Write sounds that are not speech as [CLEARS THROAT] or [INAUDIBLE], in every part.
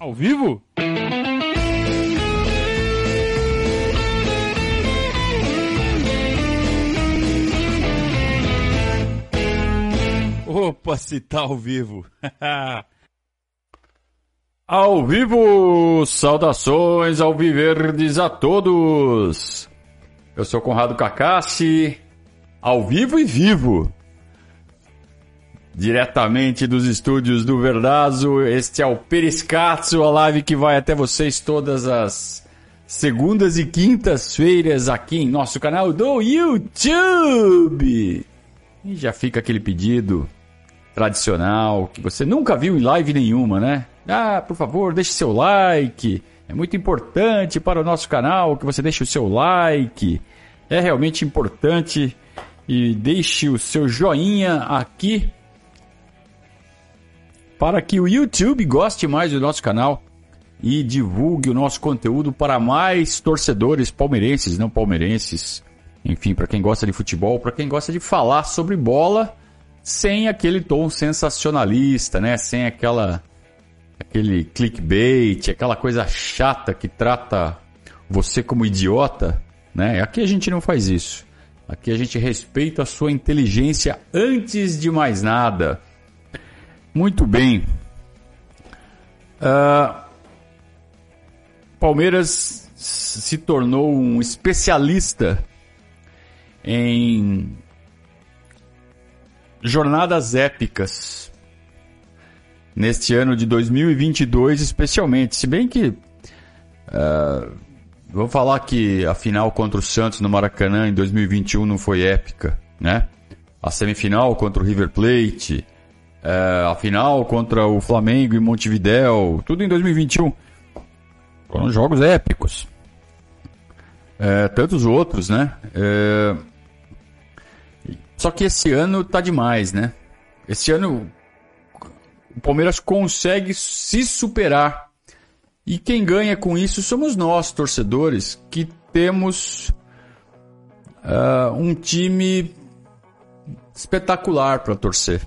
Ao vivo? Opa, se tá ao vivo. [LAUGHS] ao vivo! Saudações ao Viverdes a todos! Eu sou Conrado Cacassi, ao vivo e vivo. Diretamente dos estúdios do Verdazo, este é o Periscatso, a live que vai até vocês todas as segundas e quintas-feiras aqui em nosso canal do YouTube. E já fica aquele pedido tradicional que você nunca viu em live nenhuma, né? Ah, por favor, deixe seu like. É muito importante para o nosso canal que você deixe o seu like. É realmente importante e deixe o seu joinha aqui para que o YouTube goste mais do nosso canal e divulgue o nosso conteúdo para mais torcedores palmeirenses, não palmeirenses. Enfim, para quem gosta de futebol, para quem gosta de falar sobre bola sem aquele tom sensacionalista, né? Sem aquela aquele clickbait, aquela coisa chata que trata você como idiota, né? Aqui a gente não faz isso. Aqui a gente respeita a sua inteligência antes de mais nada. Muito bem. Uh, Palmeiras se tornou um especialista em jornadas épicas neste ano de 2022, especialmente. Se bem que uh, vou falar que a final contra o Santos no Maracanã em 2021 não foi épica, né? A semifinal contra o River Plate, é, a final contra o Flamengo em Montevidéu, tudo em 2021. Foram jogos épicos. É, tantos outros, né? É... Só que esse ano tá demais, né? Esse ano o Palmeiras consegue se superar. E quem ganha com isso somos nós, torcedores, que temos uh, um time espetacular para torcer.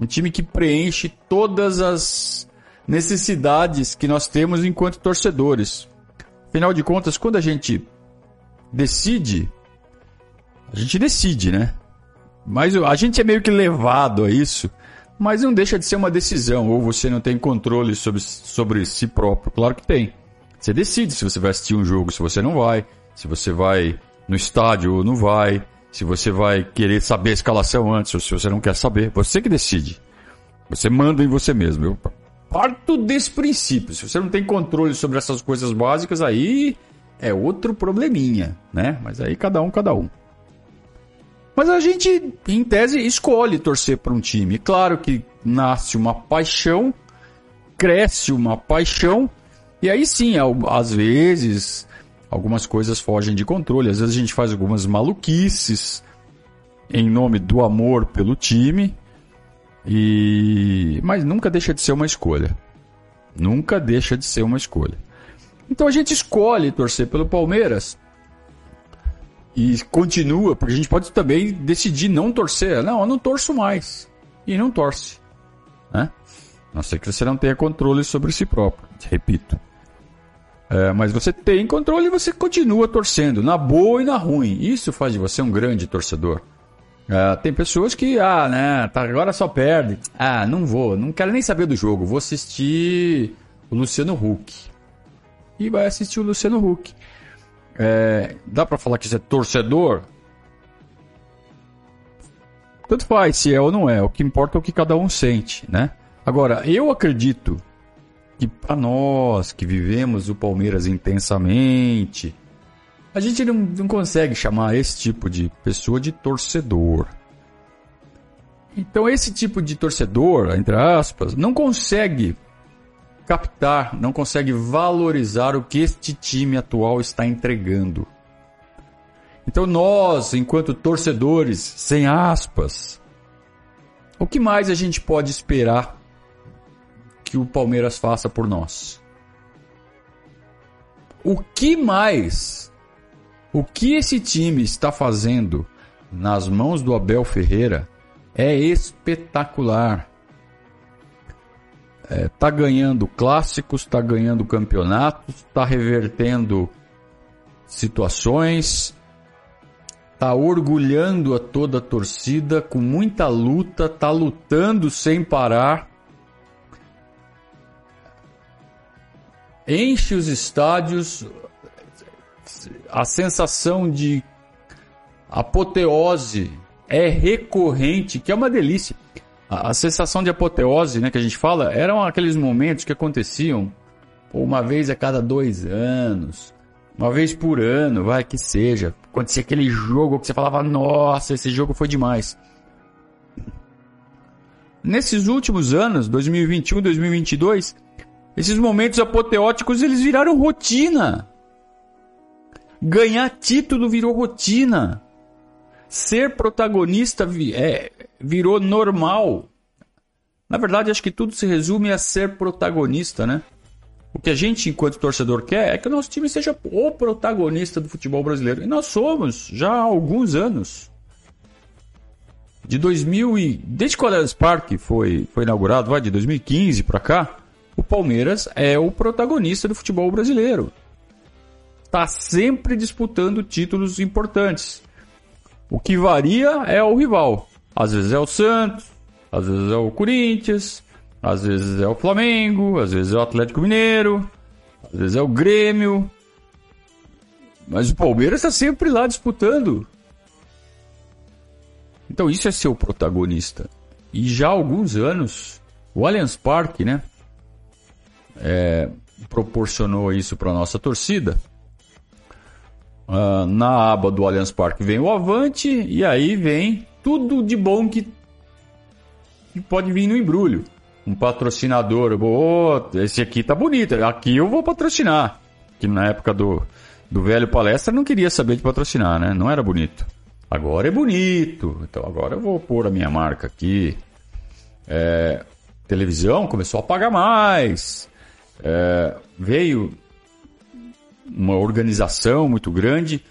Um time que preenche todas as necessidades que nós temos enquanto torcedores. Afinal de contas, quando a gente decide, a gente decide, né? Mas a gente é meio que levado a isso, mas não deixa de ser uma decisão, ou você não tem controle sobre, sobre si próprio. Claro que tem. Você decide se você vai assistir um jogo, se você não vai, se você vai no estádio ou não vai, se você vai querer saber a escalação antes ou se você não quer saber. Você que decide. Você manda em você mesmo. Eu parto desse princípio. Se você não tem controle sobre essas coisas básicas, aí é outro probleminha, né? Mas aí cada um, cada um. Mas a gente, em tese, escolhe torcer para um time. Claro que nasce uma paixão, cresce uma paixão, e aí sim, às vezes, algumas coisas fogem de controle. Às vezes a gente faz algumas maluquices em nome do amor pelo time. E mas nunca deixa de ser uma escolha. Nunca deixa de ser uma escolha. Então a gente escolhe torcer pelo Palmeiras e continua, porque a gente pode também decidir não torcer. Não, eu não torço mais. E não torce. Né? A não ser que você não tenha controle sobre si próprio. Repito. É, mas você tem controle e você continua torcendo, na boa e na ruim. Isso faz de você um grande torcedor. É, tem pessoas que, ah, né, tá, agora só perde. Ah, não vou, não quero nem saber do jogo, vou assistir o Luciano Huck. E vai assistir o Luciano Huck. É, dá para falar que você é torcedor? Tanto faz se é ou não é, o que importa é o que cada um sente, né? Agora, eu acredito que para nós que vivemos o Palmeiras intensamente, a gente não, não consegue chamar esse tipo de pessoa de torcedor. Então esse tipo de torcedor, entre aspas, não consegue captar, não consegue valorizar o que este time atual está entregando. Então nós, enquanto torcedores, sem aspas, o que mais a gente pode esperar que o Palmeiras faça por nós. O que mais? O que esse time está fazendo nas mãos do Abel Ferreira é espetacular. é, ganhando clássicos, está ganhando campeonatos, está revertendo situações, está orgulhando a toda a torcida com muita luta, está lutando sem parar. Enche os estádios, a sensação de apoteose é recorrente, que é uma delícia. A, a, sensação de apoteose, né, que a gente fala, eram aqueles momentos que aconteciam uma vez a cada dois anos, uma vez por ano, vai que seja. Acontecia aquele jogo que você falava, nossa, esse jogo foi demais. Nesses últimos anos, 2021, 2022, esses momentos apoteóticos eles viraram rotina. Ganhar título virou rotina. Ser protagonista é, virou normal. Na verdade, acho que tudo se resume a ser protagonista, né? O que a gente, enquanto torcedor, quer é que o nosso time seja o protagonista do futebol brasileiro. E nós somos, já há alguns anos. De 2000 e... Desde que o Allianz Parque foi, foi inaugurado, vai de 2015 para cá, o Palmeiras é o protagonista do futebol brasileiro. Está sempre disputando títulos importantes. O que varia é o rival. Às vezes é o Santos, às vezes é o Corinthians, às vezes é o Flamengo, às vezes é o Atlético Mineiro, às vezes é o Grêmio. Mas o Palmeiras está sempre lá disputando. Então isso é ser o protagonista. E já há alguns anos, o Allianz Parque, né? É, proporcionou isso para nossa torcida. Uh, na aba do Allianz Parque vem o Avante e aí vem tudo de bom que, que pode vir no embrulho. Um patrocinador, oh, esse aqui tá bonito, aqui eu vou patrocinar. Que na época do, do velho palestra não queria saber de patrocinar, né? Não era bonito. Agora é bonito, então agora eu vou pôr a minha marca aqui. É, televisão começou a pagar mais. É, veio uma organização muito grande,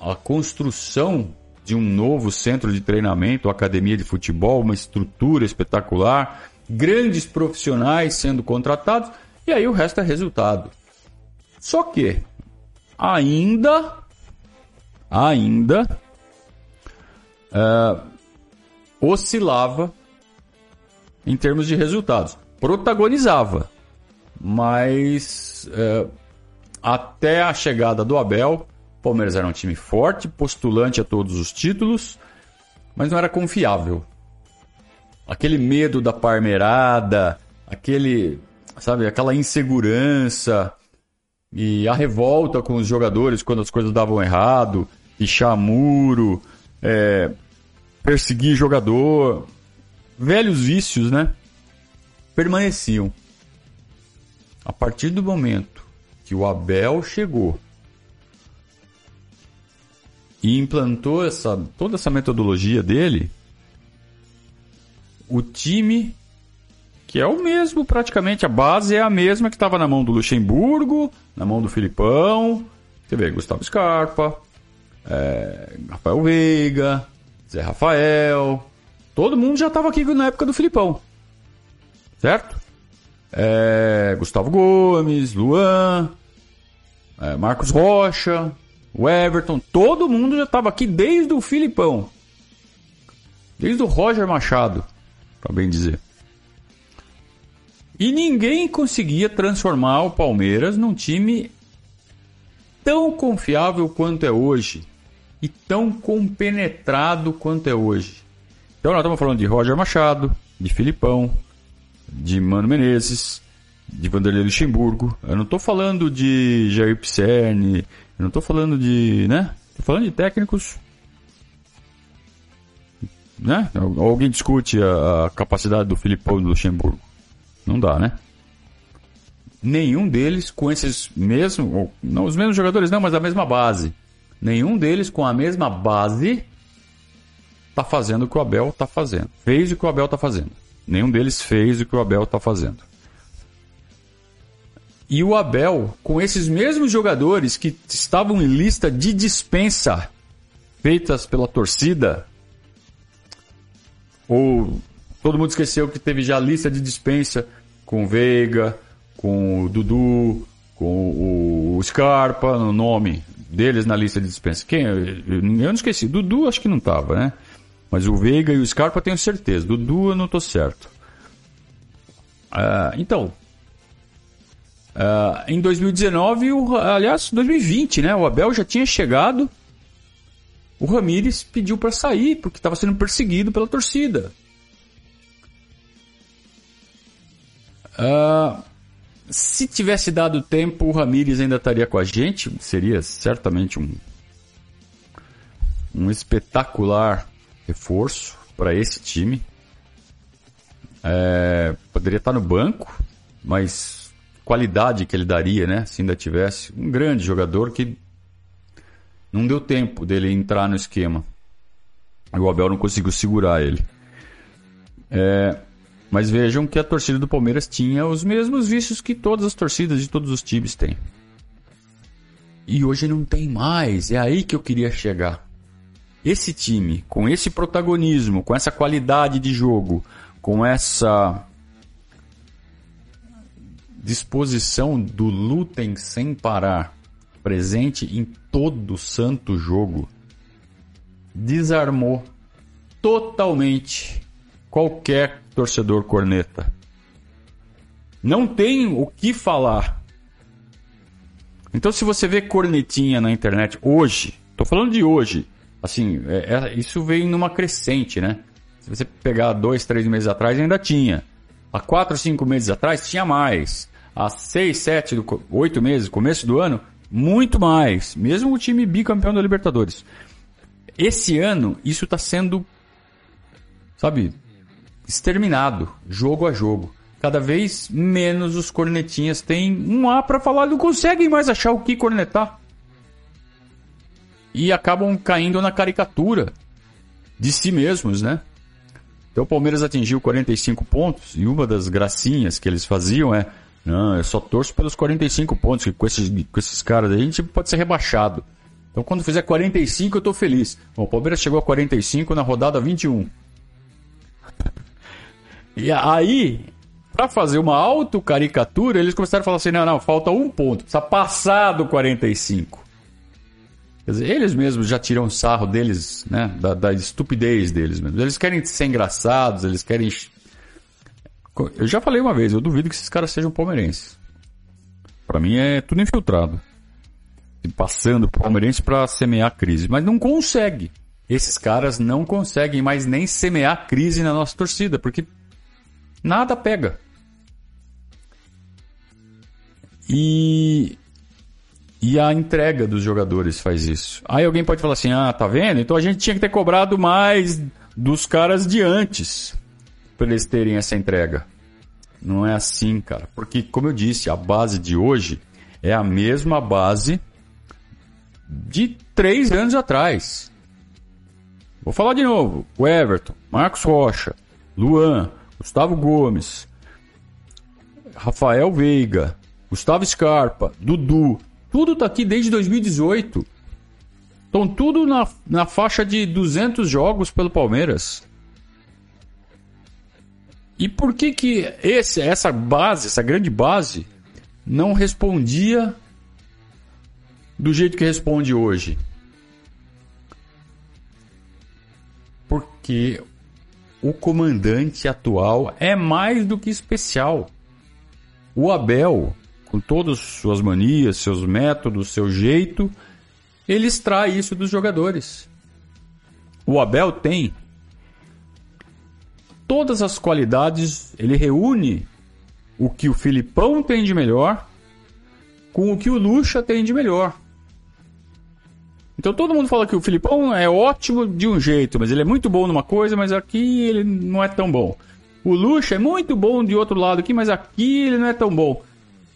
a construção de um novo centro de treinamento, academia de futebol, uma estrutura espetacular, grandes profissionais sendo contratados, e aí o resto é resultado. Só que ainda, ainda uh, oscilava em termos de resultados. Protagonizava, mas uh, até a chegada do Abel, o Palmeiras era um time forte, postulante a todos os títulos, mas não era confiável. Aquele medo da parmerada, aquele, sabe, aquela insegurança e a revolta com os jogadores quando as coisas davam errado, e chamuro, é, perseguir jogador, velhos vícios, né? Permaneciam. A partir do momento que o Abel chegou e implantou essa, toda essa metodologia dele, o time, que é o mesmo praticamente, a base é a mesma que estava na mão do Luxemburgo, na mão do Filipão, você vê, Gustavo Scarpa, é, Rafael Veiga, Zé Rafael, todo mundo já estava aqui na época do Filipão, certo? É, Gustavo Gomes, Luan, é, Marcos Rocha, o Everton, todo mundo já estava aqui desde o Filipão. Desde o Roger Machado, para bem dizer. E ninguém conseguia transformar o Palmeiras num time tão confiável quanto é hoje e tão compenetrado quanto é hoje. Então nós estamos falando de Roger Machado, de Filipão, de Mano Menezes, de Vanderlei Luxemburgo. Eu não estou falando de Jair Pisserni, eu não estou falando de, né? Estou falando de técnicos, né? Alguém discute a, a capacidade do Filipão e do Luxemburgo? Não dá, né? Nenhum deles com esses mesmos, não os mesmos jogadores não, mas a mesma base. Nenhum deles com a mesma base está fazendo o que o Abel está fazendo. Fez o que o Abel está fazendo. Nenhum deles fez o que o Abel está fazendo. E o Abel, com esses mesmos jogadores que estavam em lista de dispensa feitas pela torcida, ou todo mundo esqueceu que teve já lista de dispensa com o Veiga, com o Dudu, com o Scarpa, no nome deles na lista de dispensa. Quem? Eu não esqueci. Dudu acho que não estava, né? Mas o Veiga e o Scarpa tenho certeza. Dudu eu não estou certo. Uh, então, uh, em 2019, o, aliás, 2020, né? O Abel já tinha chegado. O Ramires pediu para sair porque estava sendo perseguido pela torcida. Uh, se tivesse dado tempo, o Ramires ainda estaria com a gente. Seria certamente um, um espetacular reforço para esse time. É, poderia estar no banco, mas qualidade que ele daria, né? Se ainda tivesse um grande jogador que não deu tempo dele entrar no esquema. O Abel não conseguiu segurar ele. É, mas vejam que a torcida do Palmeiras tinha os mesmos vícios que todas as torcidas de todos os times têm. E hoje não tem mais. É aí que eu queria chegar. Esse time, com esse protagonismo, com essa qualidade de jogo, com essa disposição do lutem sem parar, presente em todo santo jogo, desarmou totalmente qualquer torcedor corneta. Não tem o que falar. Então, se você vê cornetinha na internet hoje, tô falando de hoje, assim, é, é, isso veio numa crescente, né? Se você pegar dois, três meses atrás, ainda tinha. Há quatro, cinco meses atrás, tinha mais. Há seis, sete, oito meses, começo do ano, muito mais. Mesmo o time bicampeão da Libertadores. Esse ano, isso está sendo, sabe, exterminado, jogo a jogo. Cada vez menos os cornetinhas têm um A para falar, não conseguem mais achar o que cornetar. E acabam caindo na caricatura de si mesmos, né? Então o Palmeiras atingiu 45 pontos e uma das gracinhas que eles faziam é: não, eu só torço pelos 45 pontos, que com esses, com esses caras a gente pode ser rebaixado. Então quando fizer 45 eu tô feliz. Bom, o Palmeiras chegou a 45 na rodada 21. E aí, para fazer uma autocaricatura, eles começaram a falar assim: não, não, falta um ponto, precisa passar do 45. Dizer, eles mesmos já tiram sarro deles, né? Da, da estupidez deles mesmos. Eles querem ser engraçados, eles querem. Eu já falei uma vez, eu duvido que esses caras sejam palmeirenses. Para mim é tudo infiltrado. Passando pro palmeirense para semear crise. Mas não consegue. Esses caras não conseguem mais nem semear crise na nossa torcida, porque nada pega. E e a entrega dos jogadores faz isso. Aí alguém pode falar assim: "Ah, tá vendo? Então a gente tinha que ter cobrado mais dos caras de antes para eles terem essa entrega". Não é assim, cara, porque como eu disse, a base de hoje é a mesma base de três anos atrás. Vou falar de novo: o Everton, Marcos Rocha, Luan, Gustavo Gomes, Rafael Veiga, Gustavo Scarpa, Dudu, tudo tá aqui desde 2018. Estão tudo na, na faixa de 200 jogos pelo Palmeiras. E por que que esse, essa base, essa grande base, não respondia do jeito que responde hoje? Porque o comandante atual é mais do que especial. O Abel, com todas suas manias, seus métodos, seu jeito, ele extrai isso dos jogadores. O Abel tem todas as qualidades, ele reúne o que o Filipão tem de melhor com o que o Lucha tem de melhor. Então todo mundo fala que o Filipão é ótimo de um jeito, mas ele é muito bom numa coisa, mas aqui ele não é tão bom. O Lucha é muito bom de outro lado aqui, mas aqui ele não é tão bom.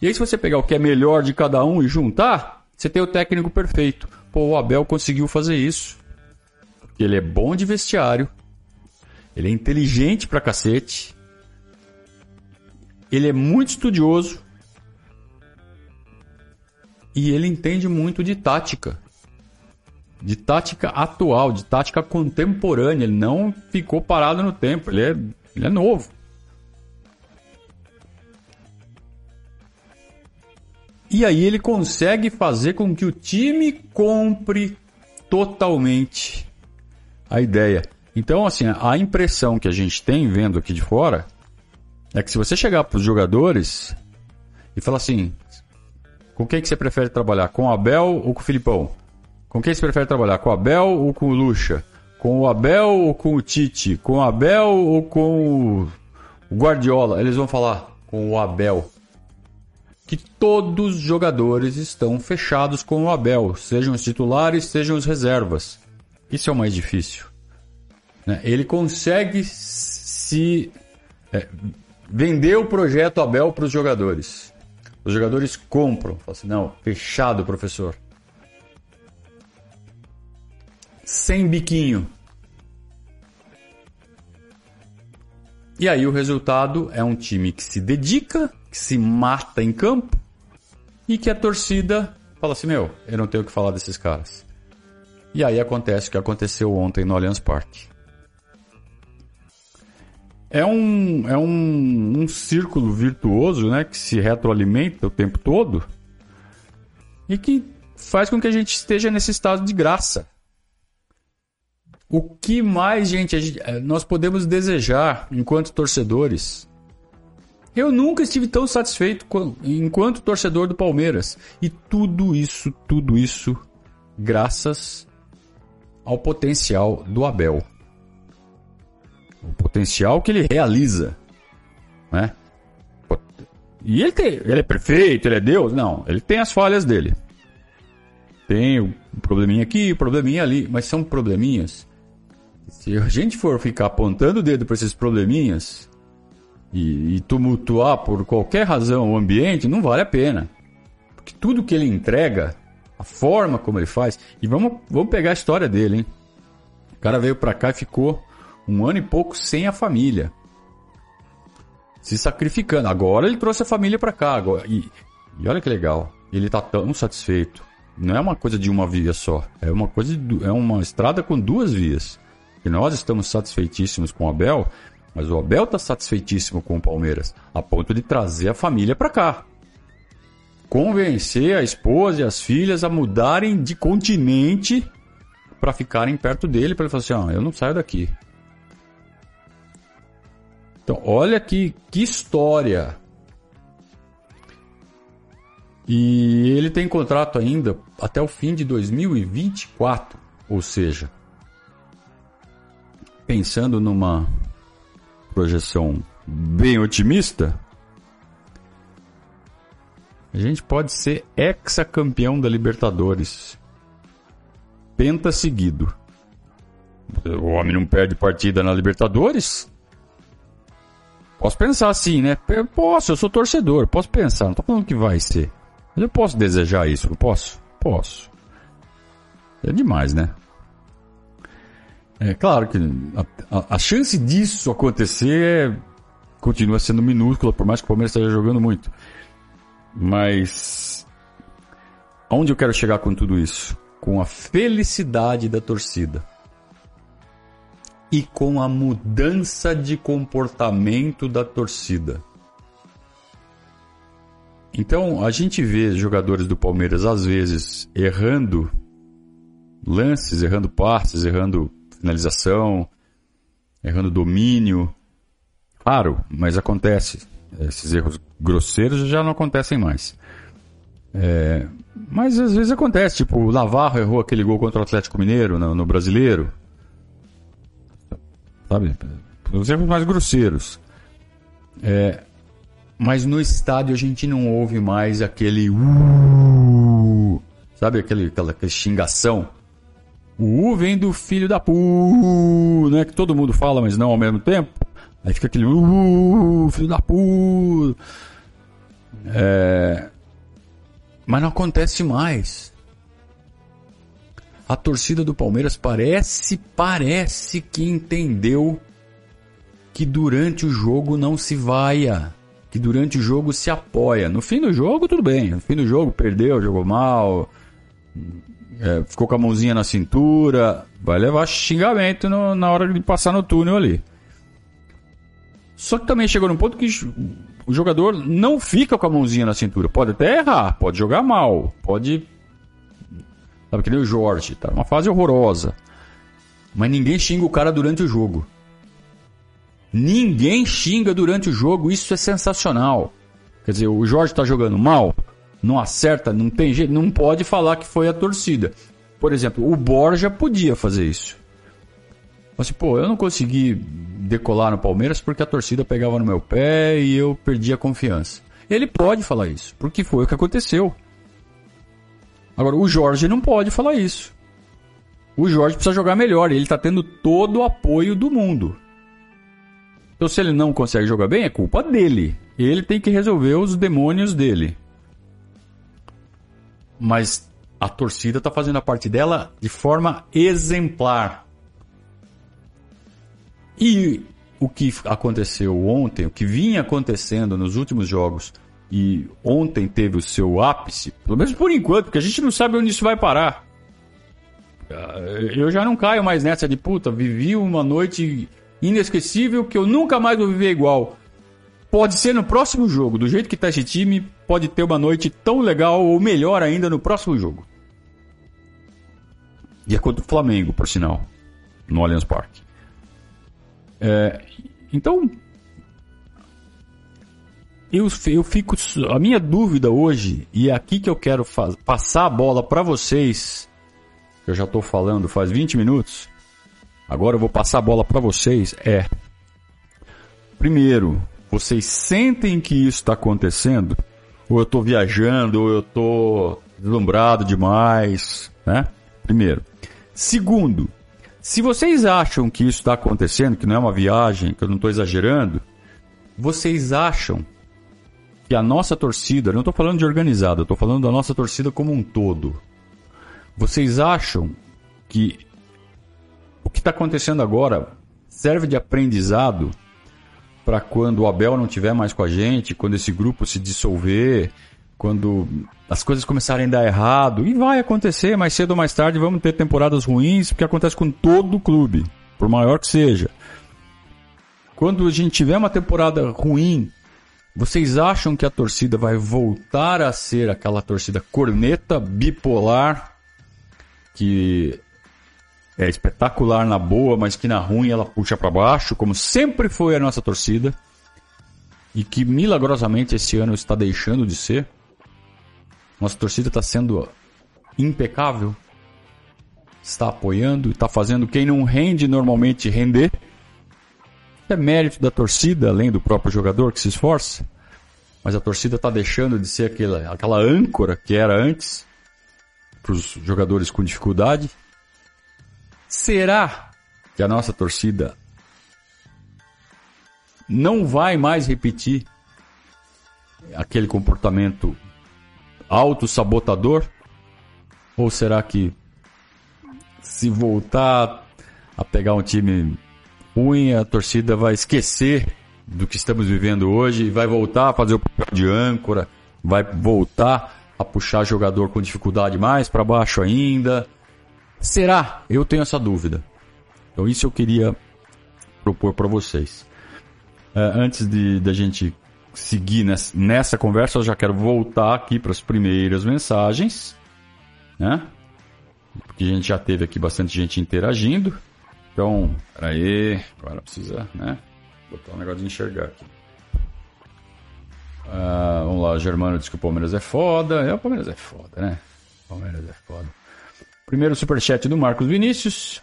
E aí se você pegar o que é melhor de cada um e juntar, você tem o técnico perfeito. Pô, o Abel conseguiu fazer isso. Ele é bom de vestiário. Ele é inteligente pra cacete. Ele é muito estudioso. E ele entende muito de tática de tática atual, de tática contemporânea. Ele não ficou parado no tempo, ele é, ele é novo. E aí ele consegue fazer com que o time compre totalmente a ideia. Então, assim, a impressão que a gente tem vendo aqui de fora é que se você chegar para os jogadores e falar assim, com quem que você prefere trabalhar? Com o Abel ou com o Filipão? Com quem você prefere trabalhar? Com o Abel ou com o Lucha? Com o Abel ou com o Tite? Com o Abel ou com o Guardiola? Eles vão falar com o Abel. Que todos os jogadores estão fechados com o Abel, sejam os titulares, sejam os reservas. Isso é o mais difícil. Né? Ele consegue se é, vender o projeto Abel para os jogadores. Os jogadores compram. Falam assim, não, fechado, professor. Sem biquinho. E aí o resultado é um time que se dedica, que se mata em campo e que a torcida fala assim, meu, eu não tenho o que falar desses caras. E aí acontece o que aconteceu ontem no Allianz Parque. É um, é um, um círculo virtuoso né, que se retroalimenta o tempo todo e que faz com que a gente esteja nesse estado de graça. O que mais, gente, nós podemos desejar enquanto torcedores? Eu nunca estive tão satisfeito enquanto torcedor do Palmeiras. E tudo isso, tudo isso, graças ao potencial do Abel o potencial que ele realiza, né? E ele tem, ele é perfeito, ele é Deus? Não, ele tem as falhas dele. Tem um probleminha aqui, um probleminha ali, mas são probleminhas. Se a gente for ficar apontando o dedo para esses probleminhas e, e tumultuar por qualquer razão o ambiente, não vale a pena. Porque tudo que ele entrega, a forma como ele faz, e vamos, vamos pegar a história dele, hein? O cara veio para cá e ficou um ano e pouco sem a família. Se sacrificando. Agora ele trouxe a família para cá. Agora, e, e olha que legal. Ele tá tão satisfeito. Não é uma coisa de uma via só. É uma coisa de, é uma estrada com duas vias. E nós estamos satisfeitíssimos com Abel, mas o Abel está satisfeitíssimo com o Palmeiras, a ponto de trazer a família para cá. Convencer a esposa e as filhas a mudarem de continente para ficarem perto dele, para ele falar assim: ah, eu não saio daqui. Então, olha que, que história. E ele tem contrato ainda até o fim de 2024. Ou seja, pensando numa projeção bem otimista, a gente pode ser ex-campeão da Libertadores. Penta seguido. O homem não perde partida na Libertadores? Posso pensar assim, né? Posso, eu sou torcedor, posso pensar, não tô falando que vai ser. Mas eu posso desejar isso, eu posso? Posso. É demais, né? É claro que a, a, a chance disso acontecer é, continua sendo minúscula, por mais que o Palmeiras esteja jogando muito. Mas aonde eu quero chegar com tudo isso? Com a felicidade da torcida e com a mudança de comportamento da torcida. Então, a gente vê jogadores do Palmeiras às vezes errando lances, errando passes, errando finalização, errando domínio. Claro, mas acontece. Esses erros grosseiros já não acontecem mais. É, mas às vezes acontece, tipo, o Navarro errou aquele gol contra o Atlético Mineiro no, no Brasileiro sabe? Os erros mais grosseiros. É, mas no estádio a gente não ouve mais aquele uh, sabe aquele, aquela, aquela xingação. O U vem do filho da pu, né? Que todo mundo fala, mas não ao mesmo tempo. Aí fica aquele uh, filho da pu. É... Mas não acontece mais. A torcida do Palmeiras parece, parece que entendeu que durante o jogo não se vaia, que durante o jogo se apoia. No fim do jogo, tudo bem. No fim do jogo, perdeu, jogou mal, é, ficou com a mãozinha na cintura, vai levar xingamento no, na hora de passar no túnel ali. Só que também chegou num ponto que o jogador não fica com a mãozinha na cintura. Pode até errar, pode jogar mal, pode. Sabe que nem o Jorge, tá numa fase horrorosa. Mas ninguém xinga o cara durante o jogo. Ninguém xinga durante o jogo, isso é sensacional. Quer dizer, o Jorge está jogando mal, não acerta, não tem jeito, não pode falar que foi a torcida. Por exemplo, o Borja podia fazer isso. Assim, pô, eu não consegui decolar no Palmeiras porque a torcida pegava no meu pé e eu perdi a confiança. Ele pode falar isso, porque foi o que aconteceu. Agora, o Jorge não pode falar isso. O Jorge precisa jogar melhor e ele está tendo todo o apoio do mundo. Então, se ele não consegue jogar bem, é culpa dele. Ele tem que resolver os demônios dele. Mas a torcida está fazendo a parte dela de forma exemplar. E o que aconteceu ontem, o que vinha acontecendo nos últimos jogos, e ontem teve o seu ápice, pelo menos por enquanto, porque a gente não sabe onde isso vai parar. Eu já não caio mais nessa de puta, vivi uma noite inesquecível que eu nunca mais vou viver igual. Pode ser no próximo jogo, do jeito que tá esse time, pode ter uma noite tão legal ou melhor ainda no próximo jogo. E é contra o Flamengo, por sinal, no Allianz Parque. É, então, eu, eu fico. A minha dúvida hoje, e é aqui que eu quero faz, passar a bola para vocês, eu já estou falando faz 20 minutos, agora eu vou passar a bola para vocês, é. Primeiro, vocês sentem que isso está acontecendo? Ou eu estou viajando, ou eu estou deslumbrado demais, né? Primeiro. Segundo, se vocês acham que isso está acontecendo, que não é uma viagem, que eu não estou exagerando, vocês acham que a nossa torcida, não estou falando de organizada, estou falando da nossa torcida como um todo. Vocês acham que o que está acontecendo agora serve de aprendizado para quando o Abel não tiver mais com a gente, quando esse grupo se dissolver, quando as coisas começarem a dar errado, e vai acontecer mais cedo ou mais tarde, vamos ter temporadas ruins, porque acontece com todo o clube, por maior que seja. Quando a gente tiver uma temporada ruim, vocês acham que a torcida vai voltar a ser aquela torcida corneta, bipolar, que é espetacular na boa, mas que na ruim ela puxa para baixo, como sempre foi a nossa torcida, e que milagrosamente esse ano está deixando de ser? Nossa torcida está sendo impecável. Está apoiando, está fazendo quem não rende normalmente render. É mérito da torcida, além do próprio jogador que se esforça. Mas a torcida está deixando de ser aquela, aquela âncora que era antes para os jogadores com dificuldade. Será que a nossa torcida não vai mais repetir aquele comportamento autossabotador? Ou será que se voltar a pegar um time ruim, a torcida vai esquecer do que estamos vivendo hoje vai voltar a fazer o papel de âncora, vai voltar a puxar jogador com dificuldade mais para baixo ainda? Será? Eu tenho essa dúvida. Então isso eu queria propor para vocês. É, antes de da gente seguir nessa, nessa conversa, eu já quero voltar aqui para as primeiras mensagens, né? Porque a gente já teve aqui bastante gente interagindo. Então, peraí, agora precisa, né? Botar um negócio de enxergar aqui. Ah, vamos lá, Germano diz que o Palmeiras é foda. É, o Palmeiras é foda, né? O Palmeiras é foda. Primeiro superchat do Marcos Vinícius.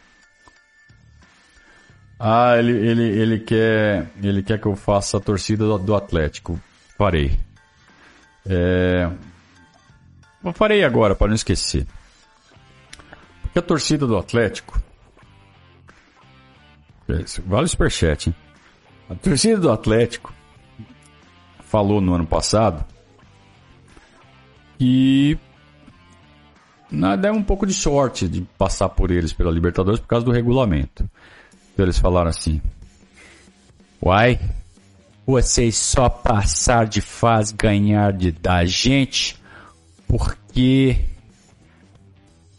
Ah, ele, ele, ele, quer, ele quer que eu faça a torcida do, do Atlético. Farei. É... Farei agora, para não esquecer. Porque a torcida do Atlético. Vale o superchat, hein? A torcida do Atlético falou no ano passado que nada é um pouco de sorte de passar por eles pela Libertadores por causa do regulamento. Então eles falaram assim: Uai, vocês só passar de fase ganhar de, da gente porque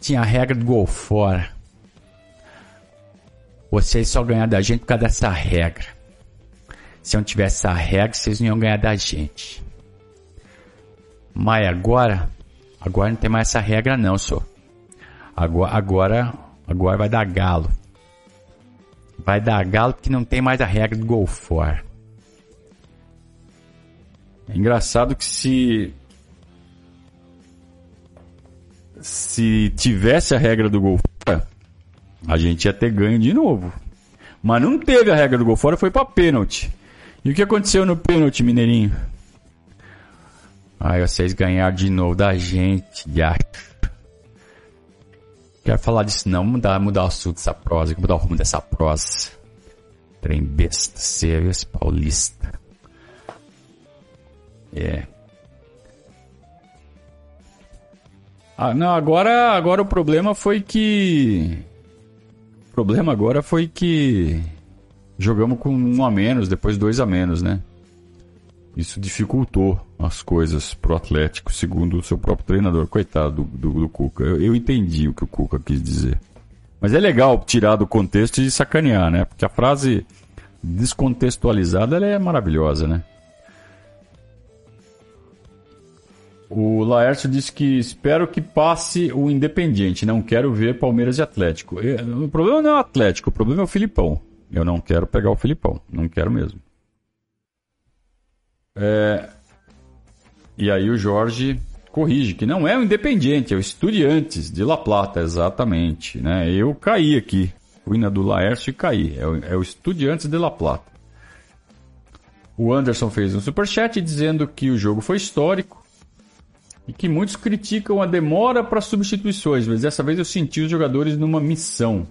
tinha a regra do gol fora. Vocês só ganharam da gente por causa dessa regra. Se não tivesse essa regra, vocês não iam ganhar da gente. Mas agora, agora não tem mais essa regra não, só. Agora, agora, agora vai dar galo. Vai dar galo porque não tem mais a regra do gol fora. É engraçado que se se tivesse a regra do gol fora, a gente ia ter ganho de novo. Mas não teve a regra do gol fora, foi para pênalti. E o que aconteceu no pênalti, Mineirinho? Ai, vocês ganharam de novo da gente, já. Quero falar disso não, mudar, mudar o assunto dessa prosa, mudar o rumo dessa prosa. Trem besta, sério, esse paulista. É. Ah, não, agora, agora o problema foi que. O problema agora foi que jogamos com um a menos, depois dois a menos, né? Isso dificultou as coisas pro Atlético, segundo o seu próprio treinador. Coitado do, do, do Cuca. Eu, eu, entendi o que o Cuca quis dizer. Mas é legal tirar do contexto e sacanear, né? Porque a frase descontextualizada ela é maravilhosa, né? O Laércio disse que espero que passe o Independiente. Não quero ver Palmeiras e Atlético. O problema não é o Atlético, o problema é o Filipão. Eu não quero pegar o Filipão. Não quero mesmo. É... E aí o Jorge corrige que não é o Independiente, é o Estudiantes de La Plata, exatamente. Né? Eu caí aqui. Fui na do Laércio e caí. É o, é o Estudiantes de La Plata. O Anderson fez um superchat dizendo que o jogo foi histórico e que muitos criticam a demora para substituições, mas dessa vez eu senti os jogadores numa missão.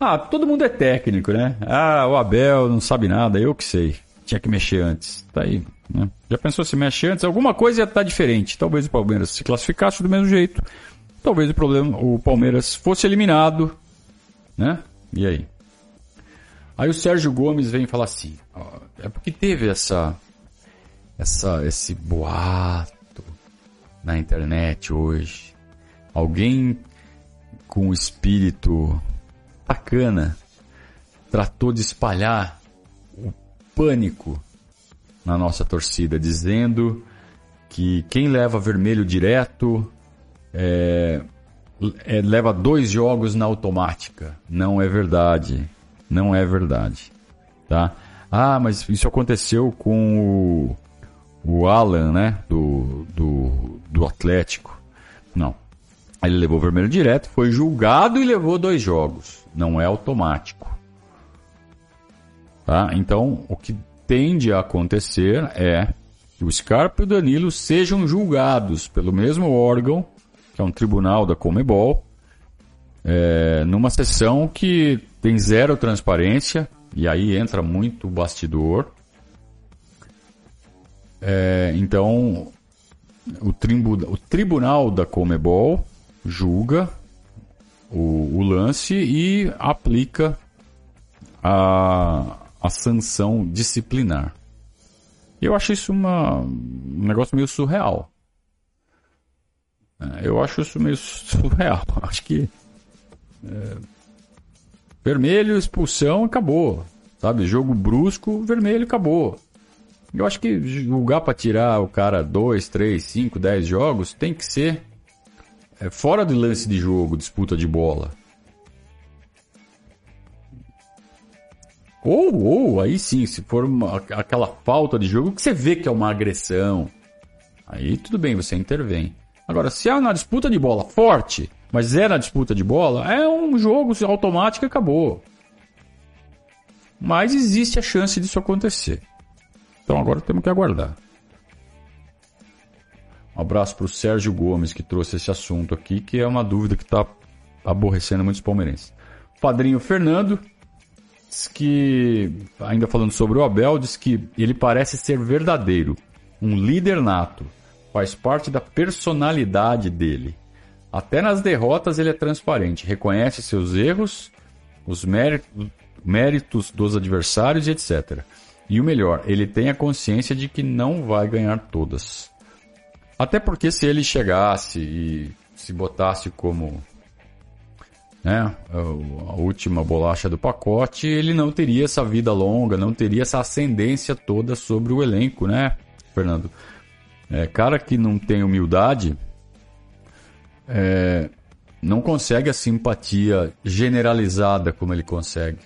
Ah, todo mundo é técnico, né? Ah, o Abel não sabe nada, eu que sei. Tinha que mexer antes. Tá aí. Né? Já pensou se mexe antes? Alguma coisa ia estar tá diferente. Talvez o Palmeiras se classificasse do mesmo jeito. Talvez o problema, o Palmeiras fosse eliminado, né? E aí? Aí o Sérgio Gomes vem falar assim: ó, é porque teve essa, essa, esse boato na internet hoje. Alguém com espírito bacana tratou de espalhar pânico na nossa torcida, dizendo que quem leva vermelho direto é, é, leva dois jogos na automática. Não é verdade. Não é verdade. Tá? Ah, mas isso aconteceu com o o Alan, né, do, do, do Atlético. Não. Ele levou vermelho direto, foi julgado e levou dois jogos. Não é automático. Tá? Então, o que tende a acontecer é que o Scarpa e o Danilo sejam julgados pelo mesmo órgão, que é um tribunal da Comebol, é, numa sessão que tem zero transparência, e aí entra muito bastidor, é, então, o, tribu, o, tribunal da Comebol julga o, o lance e aplica a, a sanção disciplinar. Eu acho isso uma, um negócio meio surreal. É, eu acho isso meio [LAUGHS] surreal. Acho que é, vermelho, expulsão, acabou. Sabe? Jogo brusco, vermelho, acabou. Eu acho que julgar para tirar o cara 2, 3, 5, 10 jogos tem que ser é, fora do lance de jogo, disputa de bola. Ou, ou, aí sim, se for uma, aquela falta de jogo que você vê que é uma agressão, aí tudo bem, você intervém. Agora, se é na disputa de bola forte, mas é na disputa de bola, é um jogo automático e acabou. Mas existe a chance disso acontecer. Então agora temos que aguardar. Um abraço para o Sérgio Gomes que trouxe esse assunto aqui, que é uma dúvida que está aborrecendo muitos palmeirenses. Padrinho Fernando diz que, ainda falando sobre o Abel, diz que ele parece ser verdadeiro, um líder nato, faz parte da personalidade dele. Até nas derrotas ele é transparente, reconhece seus erros, os méritos, méritos dos adversários e etc. E o melhor, ele tem a consciência de que não vai ganhar todas. Até porque se ele chegasse e se botasse como né, a última bolacha do pacote, ele não teria essa vida longa, não teria essa ascendência toda sobre o elenco, né, Fernando? É, cara que não tem humildade é, não consegue a simpatia generalizada como ele consegue.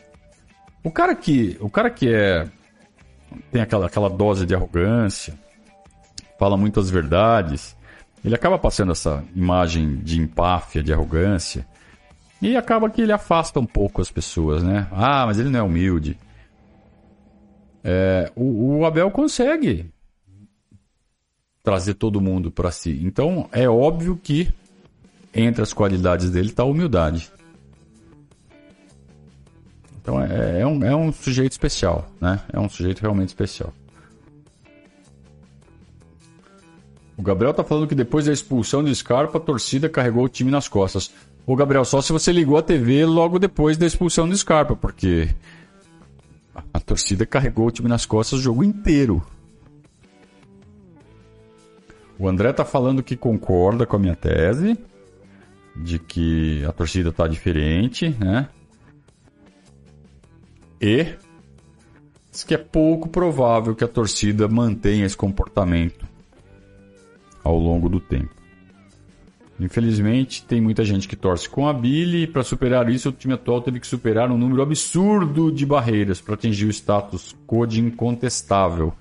O cara que, o cara que é tem aquela, aquela dose de arrogância, fala muitas verdades, ele acaba passando essa imagem de empáfia, de arrogância, e acaba que ele afasta um pouco as pessoas, né? Ah, mas ele não é humilde. É, o, o Abel consegue trazer todo mundo para si. Então é óbvio que entre as qualidades dele está a humildade. Então é, é, um, é um sujeito especial, né? É um sujeito realmente especial. O Gabriel tá falando que depois da expulsão do Scarpa, a torcida carregou o time nas costas. O Gabriel, só se você ligou a TV logo depois da expulsão do Scarpa, porque a torcida carregou o time nas costas o jogo inteiro. O André tá falando que concorda com a minha tese de que a torcida tá diferente, né? E diz que é pouco provável que a torcida mantenha esse comportamento ao longo do tempo. Infelizmente, tem muita gente que torce com a Billy e para superar isso, o time atual teve que superar um número absurdo de barreiras para atingir o status quo de incontestável.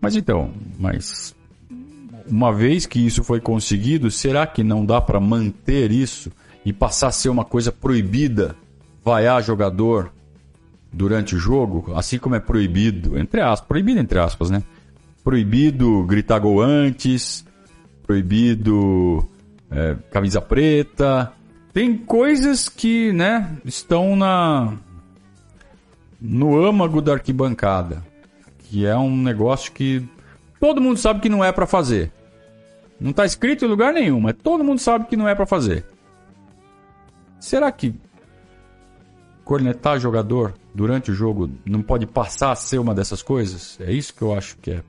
Mas então, mas uma vez que isso foi conseguido, será que não dá para manter isso e passar a ser uma coisa proibida, vaiar jogador durante o jogo, assim como é proibido, entre aspas, proibido entre aspas, né? proibido gritar gol antes, proibido é, camisa preta. Tem coisas que, né, estão na no âmago da arquibancada, que é um negócio que todo mundo sabe que não é para fazer. Não está escrito em lugar nenhum, mas todo mundo sabe que não é para fazer. Será que cornetar jogador durante o jogo não pode passar a ser uma dessas coisas? É isso que eu acho que é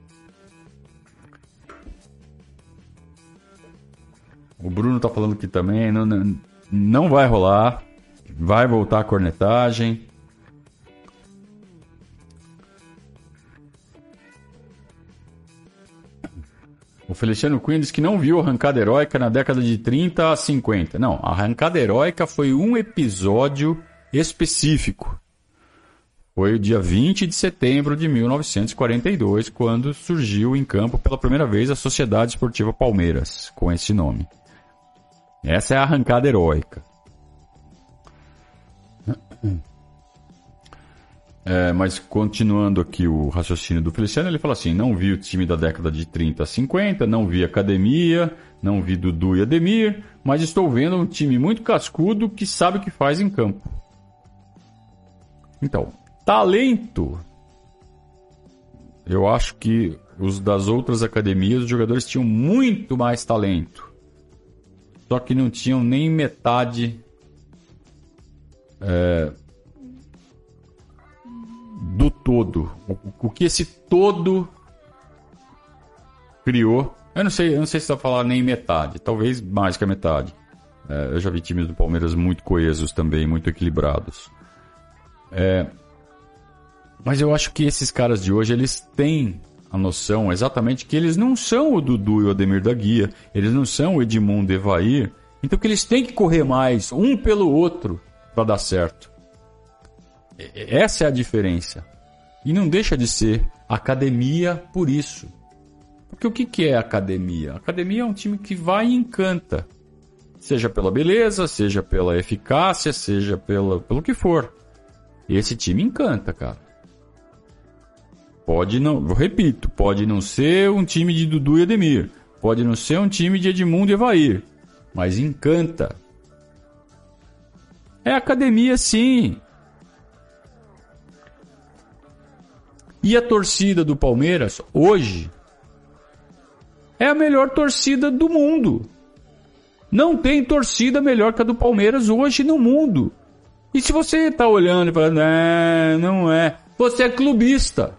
O Bruno tá falando que também não, não, vai rolar. Vai voltar a cornetagem. O Feliciano Cunha diz que não viu arrancada heróica na década de 30 a 50. Não, a arrancada heróica foi um episódio específico. Foi o dia 20 de setembro de 1942, quando surgiu em campo pela primeira vez a Sociedade Esportiva Palmeiras, com esse nome. Essa é a arrancada heróica. [CLEARS THROAT] É, mas continuando aqui o raciocínio do Feliciano, ele fala assim: não vi o time da década de 30 a 50, não vi academia, não vi Dudu e Ademir, mas estou vendo um time muito cascudo que sabe o que faz em campo. Então, talento. Eu acho que os das outras academias, os jogadores tinham muito mais talento só que não tinham nem metade é, do todo. O, o, que esse todo criou. Eu não sei, eu não sei se está falando nem metade, talvez mais que a metade. É, eu já vi times do Palmeiras muito coesos também, muito equilibrados. É, mas eu acho que esses caras de hoje, eles têm a noção exatamente que eles não são o Dudu e o Ademir da Guia, eles não são o Edmundo e Evair, então que eles têm que correr mais, um pelo outro, para dar certo. Essa é a diferença. E não deixa de ser academia por isso. Porque o que é academia? academia é um time que vai e encanta. Seja pela beleza, seja pela eficácia, seja pela, pelo que for. Esse time encanta, cara. Pode não, repito, pode não ser um time de Dudu e Ademir, pode não ser um time de Edmundo e Evair, mas encanta. É academia sim. E a torcida do Palmeiras hoje é a melhor torcida do mundo. Não tem torcida melhor que a do Palmeiras hoje no mundo. E se você está olhando e falando, é, não é, você é clubista.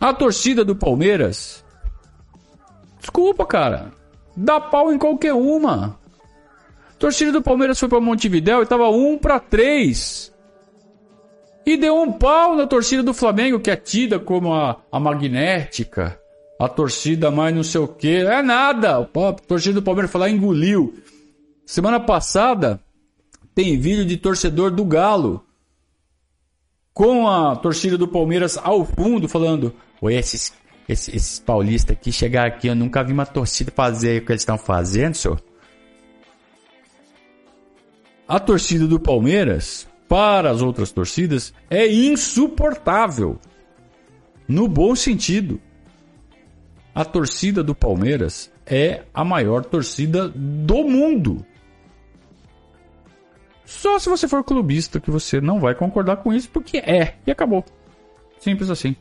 A torcida do Palmeiras. Desculpa, cara. Dá pau em qualquer uma. torcida do Palmeiras foi para Montevidéu e tava 1 para 3. E deu um pau na torcida do Flamengo, que é tida como a, a magnética, a torcida mais não sei o que. É nada. A torcida do Palmeiras foi lá e engoliu. Semana passada tem vídeo de torcedor do Galo com a torcida do Palmeiras ao fundo falando: Oi, esses, esses, esses paulistas aqui chegaram aqui, eu nunca vi uma torcida fazer o que eles estão fazendo, senhor. A torcida do Palmeiras para as outras torcidas é insuportável. No bom sentido. A torcida do Palmeiras é a maior torcida do mundo. Só se você for clubista que você não vai concordar com isso, porque é, e acabou. Simples assim.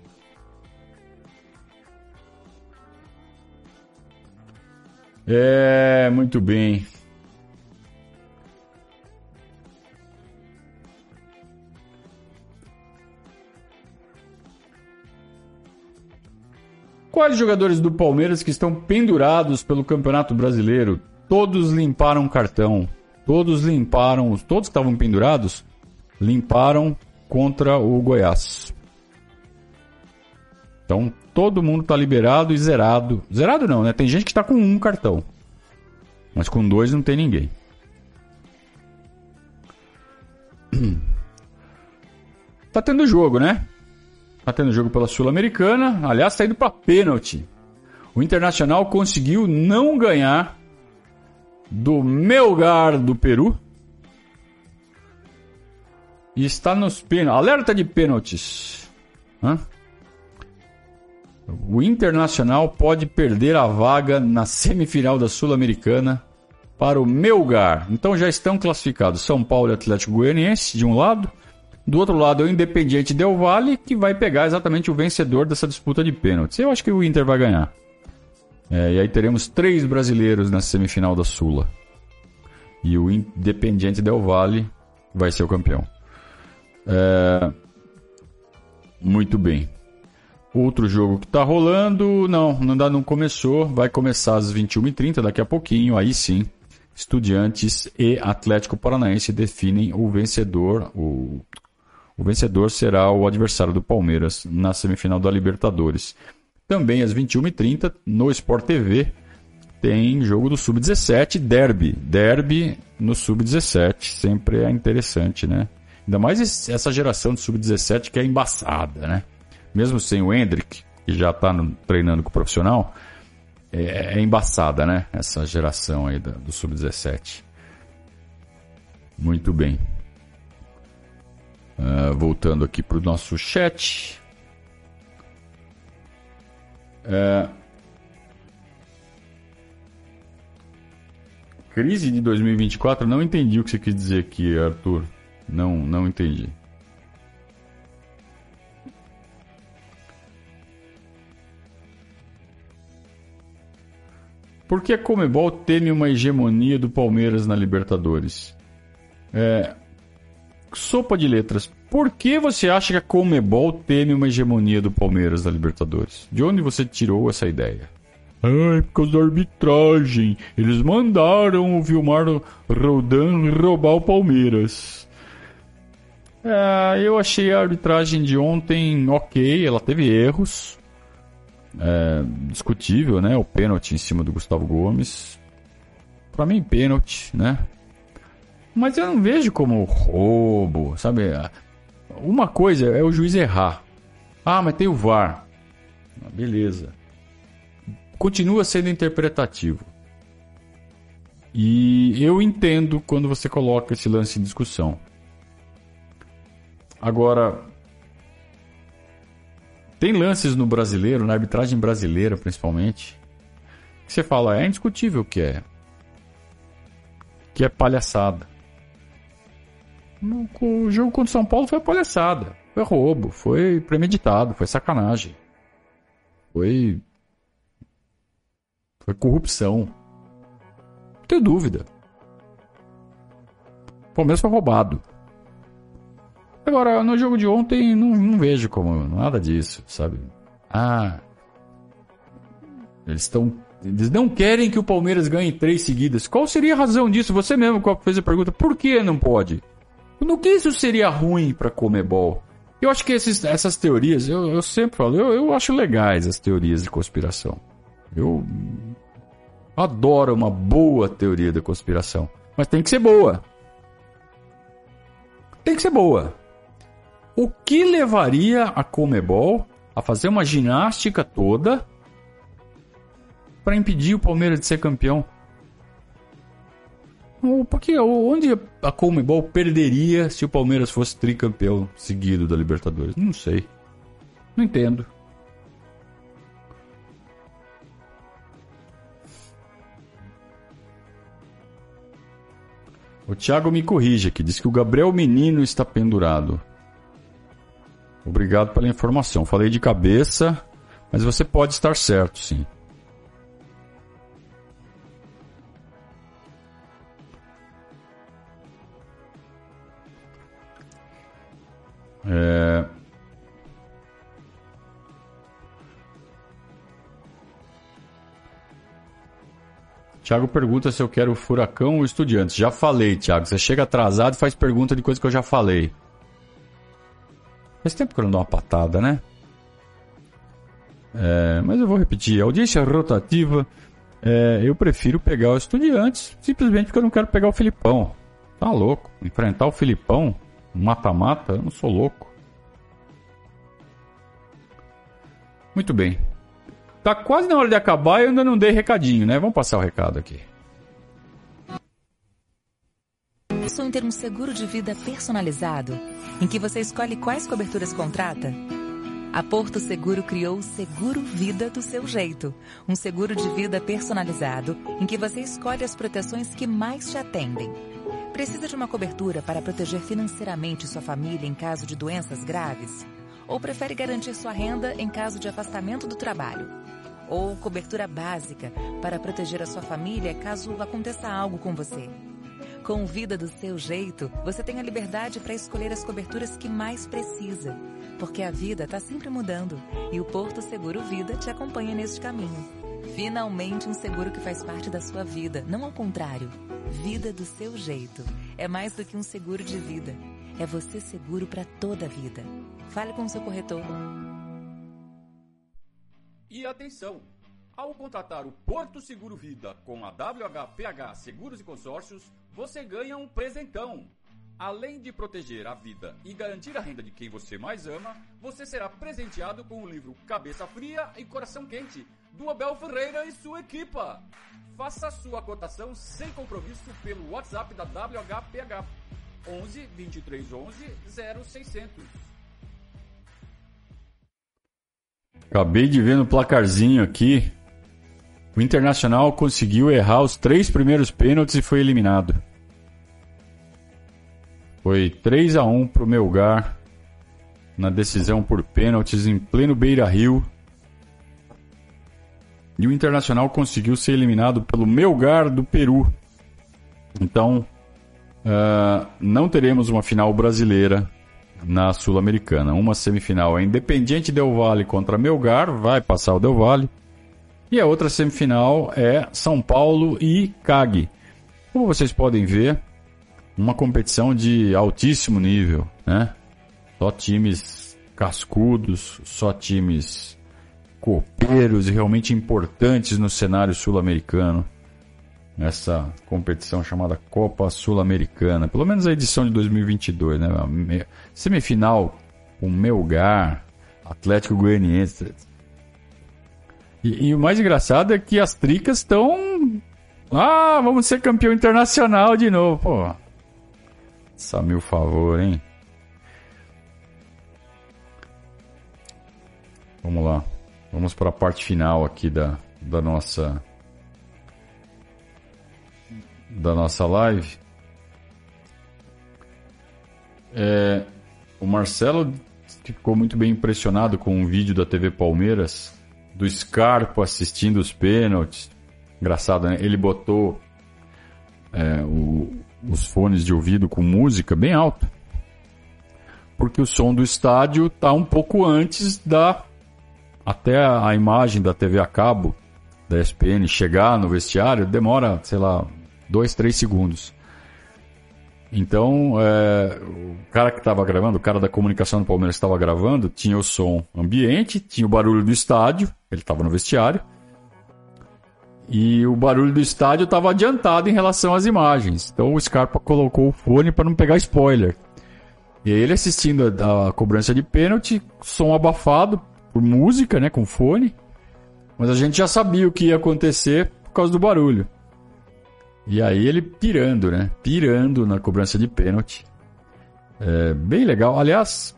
É, muito bem. Quais jogadores do Palmeiras que estão pendurados pelo Campeonato Brasileiro? Todos limparam cartão. Todos limparam, todos que estavam pendurados limparam contra o Goiás. Então, todo mundo está liberado e zerado. Zerado não, né? Tem gente que está com um cartão. Mas com dois não tem ninguém. [CLEARS THROAT] Tá tendo jogo, né? Tá tendo jogo pela Sul-Americana. Aliás, tá indo para pênalti. O Internacional conseguiu não ganhar do Melgar do Peru. E está nos pênaltis. Alerta de pênaltis. Hã? O Internacional pode perder a vaga na semifinal da Sul-Americana para o Melgar. Então já estão classificados São Paulo e Atlético Goianiense de um lado, do outro lado, é o Independiente Del Valle, que vai pegar exatamente o vencedor dessa disputa de pênaltis. Eu acho que o Inter vai ganhar. É, e aí teremos três brasileiros na semifinal da Sula. E o Independiente Del Valle vai ser o campeão. É... Muito bem. Outro jogo que está rolando, não, ainda não começou, vai começar às 21h30, daqui a pouquinho, aí sim. Estudiantes e Atlético Paranaense definem o vencedor, o o vencedor será o adversário do Palmeiras na semifinal da Libertadores. Também às 21h30, no Sport TV, tem jogo do Sub-17, Derby. Derby no Sub-17, sempre é interessante, né? Ainda mais essa geração de Sub-17 que é embaçada, né? Mesmo sem o Hendrick, que já está treinando com o profissional, é, é, embaçada, né? Essa geração aí do, do Sub-17. Muito bem. Uh, voltando aqui para o nosso chat. Uh, crise de 2024, não entendi o que você quis dizer aqui, Arthur. Não, não entendi. Por que a Comebol teme uma hegemonia do Palmeiras na Libertadores? É, sopa de letras. Por que você acha que a Comebol teme uma hegemonia do Palmeiras da Libertadores? De onde você tirou essa ideia? Ai, por causa da arbitragem. Eles mandaram o Vilmar Rodan roubar o Palmeiras. É, eu achei a arbitragem de ontem ok, ela teve erros. É, discutível, né? O pênalti em cima do Gustavo Gomes. Para mim, pênalti, né? Mas eu não vejo como roubo, sabe? Uma coisa é o juiz errar. Ah, mas tem o VAR. Ah, beleza. Continua sendo interpretativo. E eu entendo quando você coloca esse lance em discussão. Agora, tem lances no brasileiro, na arbitragem brasileira principalmente, que você fala, é indiscutível que é. Que é palhaçada. O jogo contra o São Paulo foi palhaçada. Foi roubo, foi premeditado, foi sacanagem. Foi. Foi corrupção. Não tenho dúvida. O Palmeiras foi roubado. Agora, no jogo de ontem, não, não vejo como nada disso, sabe? Ah. Eles estão Eles não querem que o Palmeiras ganhe três seguidas. Qual seria a razão disso? Você mesmo fez a pergunta. Por que não pode? No que isso seria ruim para Comebol? Eu acho que esses, essas teorias, eu, eu sempre falo, eu, eu acho legais as teorias de conspiração. Eu adoro uma boa teoria da conspiração. Mas tem que ser boa. Tem que ser boa. O que levaria a Comebol a fazer uma ginástica toda para impedir o Palmeiras de ser campeão? Porque onde a Comebol perderia se o Palmeiras fosse tricampeão seguido da Libertadores? Não sei. Não entendo. O Thiago me corrige aqui, diz que o Gabriel Menino está pendurado. Obrigado pela informação. Falei de cabeça, mas você pode estar certo, sim. É... Tiago pergunta se eu quero furacão ou estudiantes. Já falei, Tiago. Você chega atrasado e faz pergunta de coisa que eu já falei. Faz tempo que eu não dou uma patada, né? É, mas eu vou repetir. Audiência rotativa. É, eu prefiro pegar o estudiantes simplesmente porque eu não quero pegar o Filipão. Tá louco? Enfrentar o Filipão mata-mata, eu não sou louco. Muito bem. Tá quase na hora de acabar e eu ainda não dei recadinho, né? Vamos passar o recado aqui. Sonho em ter um seguro de vida personalizado, em que você escolhe quais coberturas contrata? A Porto Seguro criou o Seguro Vida do seu jeito. Um seguro de vida personalizado, em que você escolhe as proteções que mais te atendem Precisa de uma cobertura para proteger financeiramente sua família em caso de doenças graves? Ou prefere garantir sua renda em caso de afastamento do trabalho? Ou cobertura básica para proteger a sua família caso aconteça algo com você? Com Vida do seu jeito, você tem a liberdade para escolher as coberturas que mais precisa. Porque a vida está sempre mudando e o Porto Seguro Vida te acompanha neste caminho. Finalmente um seguro que faz parte da sua vida, não ao contrário. Vida do seu jeito. É mais do que um seguro de vida. É você seguro para toda a vida. Fale com o seu corretor. E atenção! Ao contratar o Porto Seguro Vida com a WHPH Seguros e Consórcios, você ganha um presentão. Além de proteger a vida e garantir a renda de quem você mais ama, você será presenteado com o livro Cabeça Fria e Coração Quente, do Abel Ferreira e sua equipa. Faça sua cotação sem compromisso pelo WhatsApp da WHPH 11 23 11 0600. Acabei de ver no placarzinho aqui. O Internacional conseguiu errar os três primeiros pênaltis e foi eliminado. Foi 3 a 1 para o Melgar na decisão por pênaltis em pleno Beira Rio. E o Internacional conseguiu ser eliminado pelo Melgar do Peru. Então, uh, não teremos uma final brasileira na Sul-Americana. Uma semifinal é Independiente Del Valle contra Melgar, vai passar o Del Valle. E a outra semifinal é São Paulo e CAG. Como vocês podem ver, uma competição de altíssimo nível, né? Só times cascudos, só times copeiros e realmente importantes no cenário sul-americano. Nessa competição chamada Copa Sul-Americana. Pelo menos a edição de 2022, né? Semifinal com Melgar, Atlético Goianiense. E, e, o mais engraçado é que as tricas estão. Ah, vamos ser campeão internacional de novo. Pô. Só meu favor, hein? Vamos lá. Vamos para a parte final aqui da, da nossa da nossa live. É, o Marcelo ficou muito bem impressionado com um vídeo da TV Palmeiras do Scarpa assistindo os pênaltis. Engraçado, né? Ele botou é, o, os fones de ouvido com música bem alto. Porque o som do estádio está um pouco antes da até a imagem da TV a cabo da ESPN chegar no vestiário demora, sei lá, dois, três segundos. Então, é, o cara que estava gravando, o cara da comunicação do Palmeiras estava gravando, tinha o som ambiente, tinha o barulho do estádio, ele estava no vestiário, e o barulho do estádio estava adiantado em relação às imagens. Então o Scarpa colocou o fone para não pegar spoiler. E ele assistindo a, a, cobrança de pênalti, som abafado por música, né, com fone. Mas a gente já sabia o que ia acontecer por causa do barulho. E aí ele pirando, né? Pirando na cobrança de pênalti. É, bem legal. Aliás,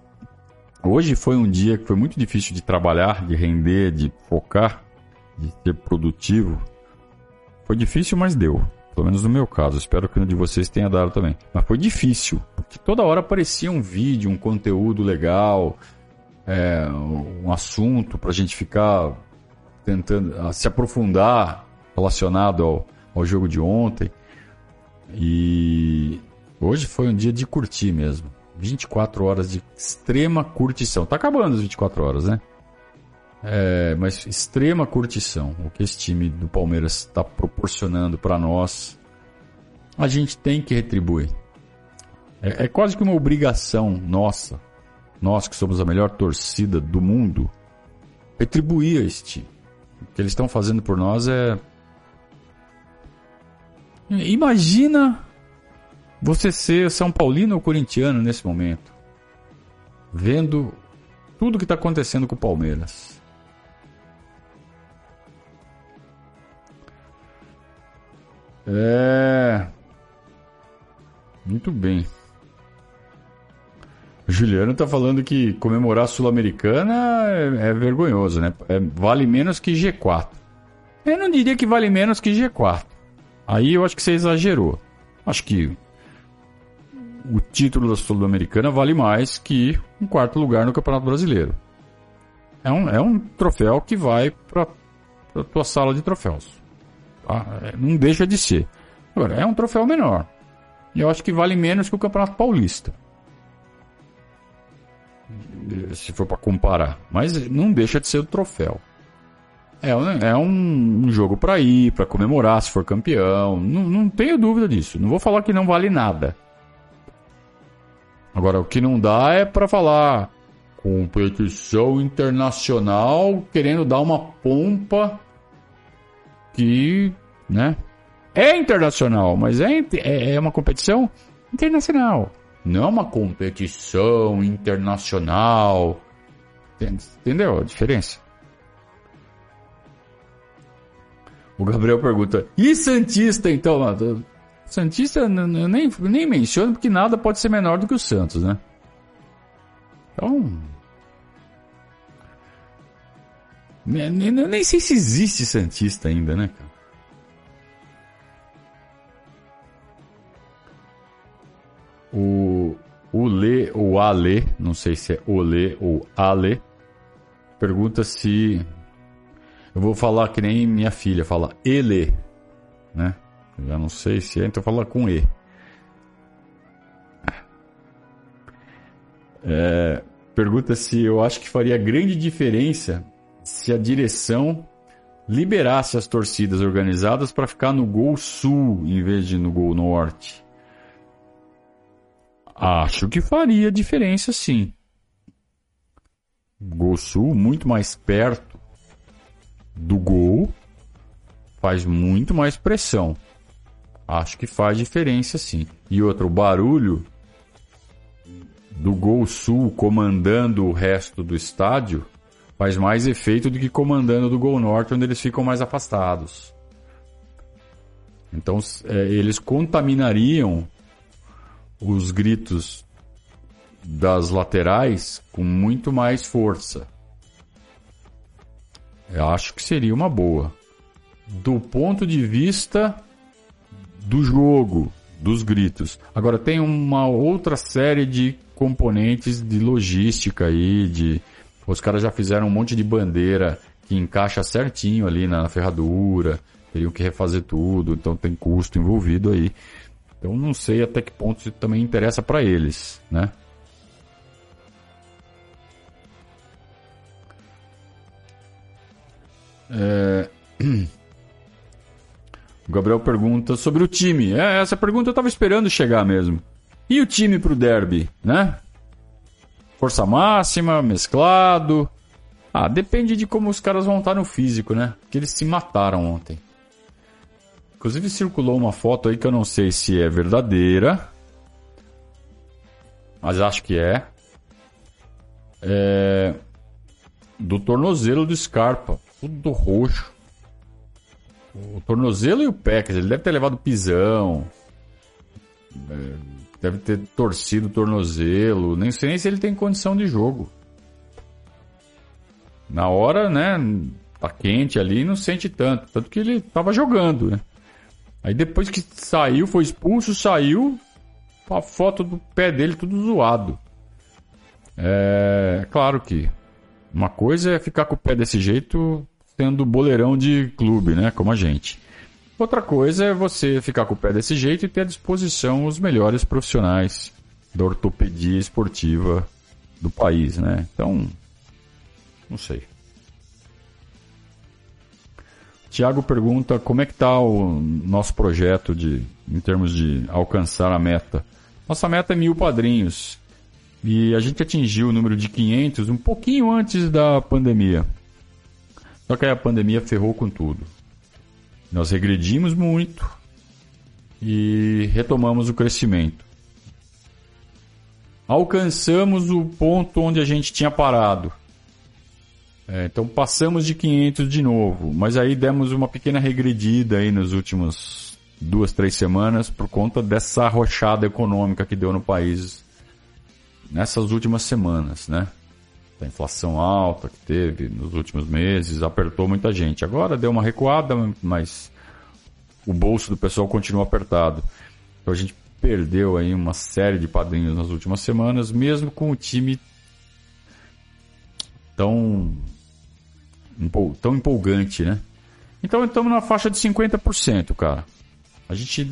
hoje foi um dia que foi muito difícil de trabalhar, de render, de focar, de ser produtivo. Foi difícil, mas deu. Pelo menos no meu caso. Espero que no de vocês tenha dado também. Mas foi difícil. Porque toda hora aparecia um vídeo, um conteúdo legal, é, um assunto pra gente ficar tentando se aprofundar relacionado ao, ao jogo de ontem. E hoje foi um dia de curtir mesmo. 24 horas de extrema curtição. Tá acabando as 24 horas, né? É, mas extrema curtição. O que esse time do Palmeiras está proporcionando para nós, a gente tem que retribuir. É, é, quase que uma obrigação nossa, nós que somos a melhor torcida do mundo, retribuir a esse time. O que eles estão fazendo por nós é. Imagina você ser São Paulino ou corintiano nesse momento, vendo tudo que está acontecendo com o Palmeiras. É. Muito bem. O Juliano tá falando que comemorar a Sul-Americana é, é, vergonhoso, né? É, vale menos que G4. Eu não diria que vale menos que G4. Aí eu acho que você exagerou. Acho que o título da Sul-Americana vale mais que um quarto lugar no Campeonato Brasileiro. É um, é um troféu que vai para a tua sala de troféus. Tá? É, não deixa de ser. Agora, é um troféu menor. E eu acho que vale menos que o Campeonato Paulista. Se for para comparar. Mas não deixa de ser o troféu. É, é um, um jogo para ir, para comemorar se for campeão. Não, não tenho dúvida disso. Não vou falar que não vale nada. Agora, o que não dá é para falar competição internacional querendo dar uma pompa que, né? É internacional, mas é, é, é uma competição internacional. Não é uma competição internacional. Entendeu a diferença? O Gabriel pergunta: e Santista então? Santista eu nem, nem menciono porque nada pode ser menor do que o Santos, né? Então. Nem, nem, nem sei se existe Santista ainda, né, cara? O, o Lê, ou Ale, não sei se é o Lê ou Ale, pergunta se. Eu vou falar que nem minha filha fala ele, né? Eu já não sei se é, então fala com E. É, pergunta se eu acho que faria grande diferença se a direção liberasse as torcidas organizadas para ficar no gol sul em vez de no gol norte. Acho que faria diferença sim. Gol Sul, muito mais perto do gol, faz muito mais pressão. Acho que faz diferença sim. E outro, barulho do Gol Sul comandando o resto do estádio faz mais efeito do que comandando do Gol Norte, onde eles ficam mais afastados. Então, é, eles contaminariam os gritos das laterais com muito mais força. Eu acho que seria uma boa. Do ponto de vista do jogo, dos gritos. Agora tem uma outra série de componentes de logística aí, de os caras já fizeram um monte de bandeira que encaixa certinho ali na ferradura, teriam que refazer tudo, então tem custo envolvido aí. Eu não sei até que ponto isso também interessa para eles, né? É... [CLEARS THROAT] O Gabriel pergunta sobre o time. É, essa pergunta eu tava esperando chegar mesmo. E o time pro derby, né? Força máxima, mesclado. Ah, depende de como os caras vão estar no físico, né? Porque eles se mataram ontem. Inclusive circulou uma foto aí que eu não sei se é verdadeira. Mas acho que é. É. Do tornozelo do Scarpa. Tudo roxo. O tornozelo e o pé, quer dizer, ele deve ter levado pisão. É, deve ter torcido o tornozelo. Nem sei nem se ele tem condição de jogo. Na hora, né? Tá quente ali não sente tanto. Tanto que ele tava jogando, né? Aí depois que saiu, foi expulso, saiu. A foto do pé dele tudo zoado. É claro que uma coisa é ficar com o pé desse jeito tendo boleirão de clube, né? Como a gente. Outra coisa é você ficar com o pé desse jeito e ter à disposição os melhores profissionais da ortopedia esportiva do país, né? Então, não sei. Tiago pergunta como é que está o nosso projeto de, em termos de alcançar a meta. Nossa meta é mil padrinhos. E a gente atingiu o número de 500 um pouquinho antes da pandemia. Só que aí a pandemia ferrou com tudo. Nós regredimos muito e retomamos o crescimento. Alcançamos o ponto onde a gente tinha parado. É, então passamos de 500 de novo, mas aí demos uma pequena regredida aí nos últimos duas, três semanas por conta dessa arrochada econômica que deu no país nessas últimas semanas, né? da inflação alta que teve nos últimos meses, apertou muita gente. Agora deu uma recuada, mas o bolso do pessoal continua apertado. Então a gente perdeu aí uma série de padrinhos nas últimas semanas, mesmo com o time tão tão empolgante, né? Então estamos na faixa de 50%, cara. A gente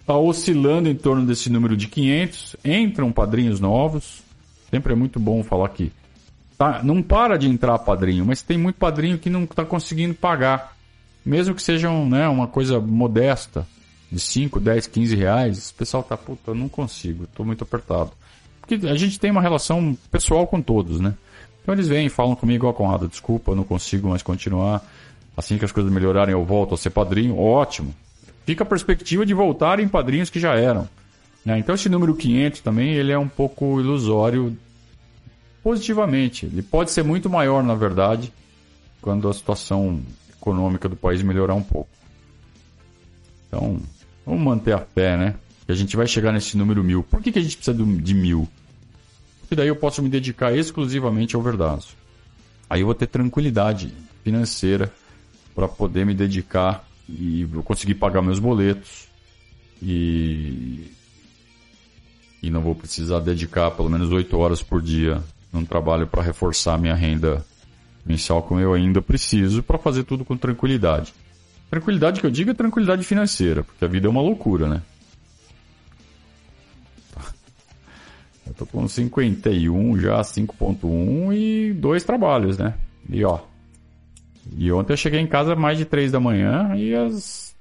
está oscilando em torno desse número de 500, entram padrinhos novos. Sempre é muito bom falar que Tá, não para de entrar padrinho, mas tem muito padrinho que não está conseguindo pagar. Mesmo que sejam né, uma coisa modesta, de 5, 10, 15 reais, o pessoal tá, puta, eu não consigo, estou muito apertado. Porque a gente tem uma relação pessoal com todos, né? Então eles vêm, falam comigo, ó, Conrado, desculpa, não consigo mais continuar. Assim que as coisas melhorarem, eu volto a ser padrinho. Ótimo. Fica a perspectiva de voltarem padrinhos que já eram. Né? Então esse número 500 também, ele é um pouco ilusório positivamente. Ele pode ser muito maior, na verdade, quando a situação econômica do país melhorar um pouco. Então, vamos manter a fé, né? Que a gente vai chegar nesse número mil. Por que, que a gente precisa de mil? Porque daí eu posso me dedicar exclusivamente ao Verdazo. Aí eu vou ter tranquilidade financeira para poder me dedicar e vou conseguir pagar meus boletos e e não vou precisar dedicar pelo menos 8 horas por dia num trabalho para reforçar minha renda mensal como eu ainda preciso para fazer tudo com tranquilidade. Tranquilidade que eu digo é tranquilidade financeira, porque a vida é uma loucura, né? [LAUGHS] Eu tô com 51 já, 5.1 e dois trabalhos, né? E ó. E ontem eu cheguei em casa mais de 3 da manhã e às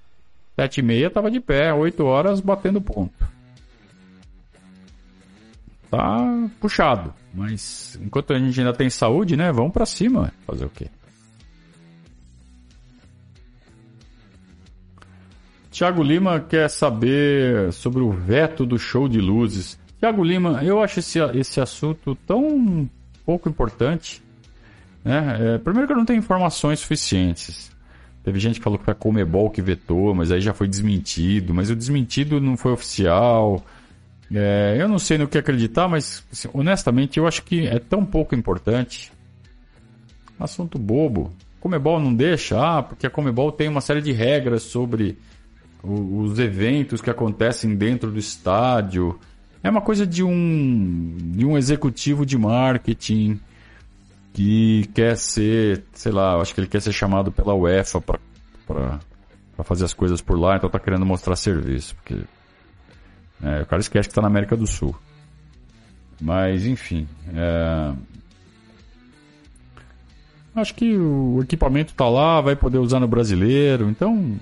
7 e meia tava de pé, 8 horas batendo ponto. Tá puxado. Mas enquanto a gente ainda tem saúde, né? Vamos para cima. Fazer o quê? Tiago Lima quer saber sobre o veto do show de luzes. Tiago Lima, eu acho esse, esse assunto tão pouco importante. Né? É, primeiro que eu não tenho informações suficientes. Teve gente que falou que foi a Comebol que vetou, mas aí já foi desmentido. Mas o desmentido não foi oficial. É, eu não sei no que acreditar, mas assim, honestamente eu acho que é tão pouco importante. Assunto bobo. Comebol não deixa, ah, porque a Comebol tem uma série de regras sobre o, os eventos que acontecem dentro do estádio. É uma coisa de um, de um executivo de marketing que quer ser, sei lá, acho que ele quer ser chamado pela UEFA para fazer as coisas por lá, então tá querendo mostrar serviço, porque é, o cara esquece que está na América do Sul. Mas, enfim. É... Acho que o equipamento está lá, vai poder usar no brasileiro, então.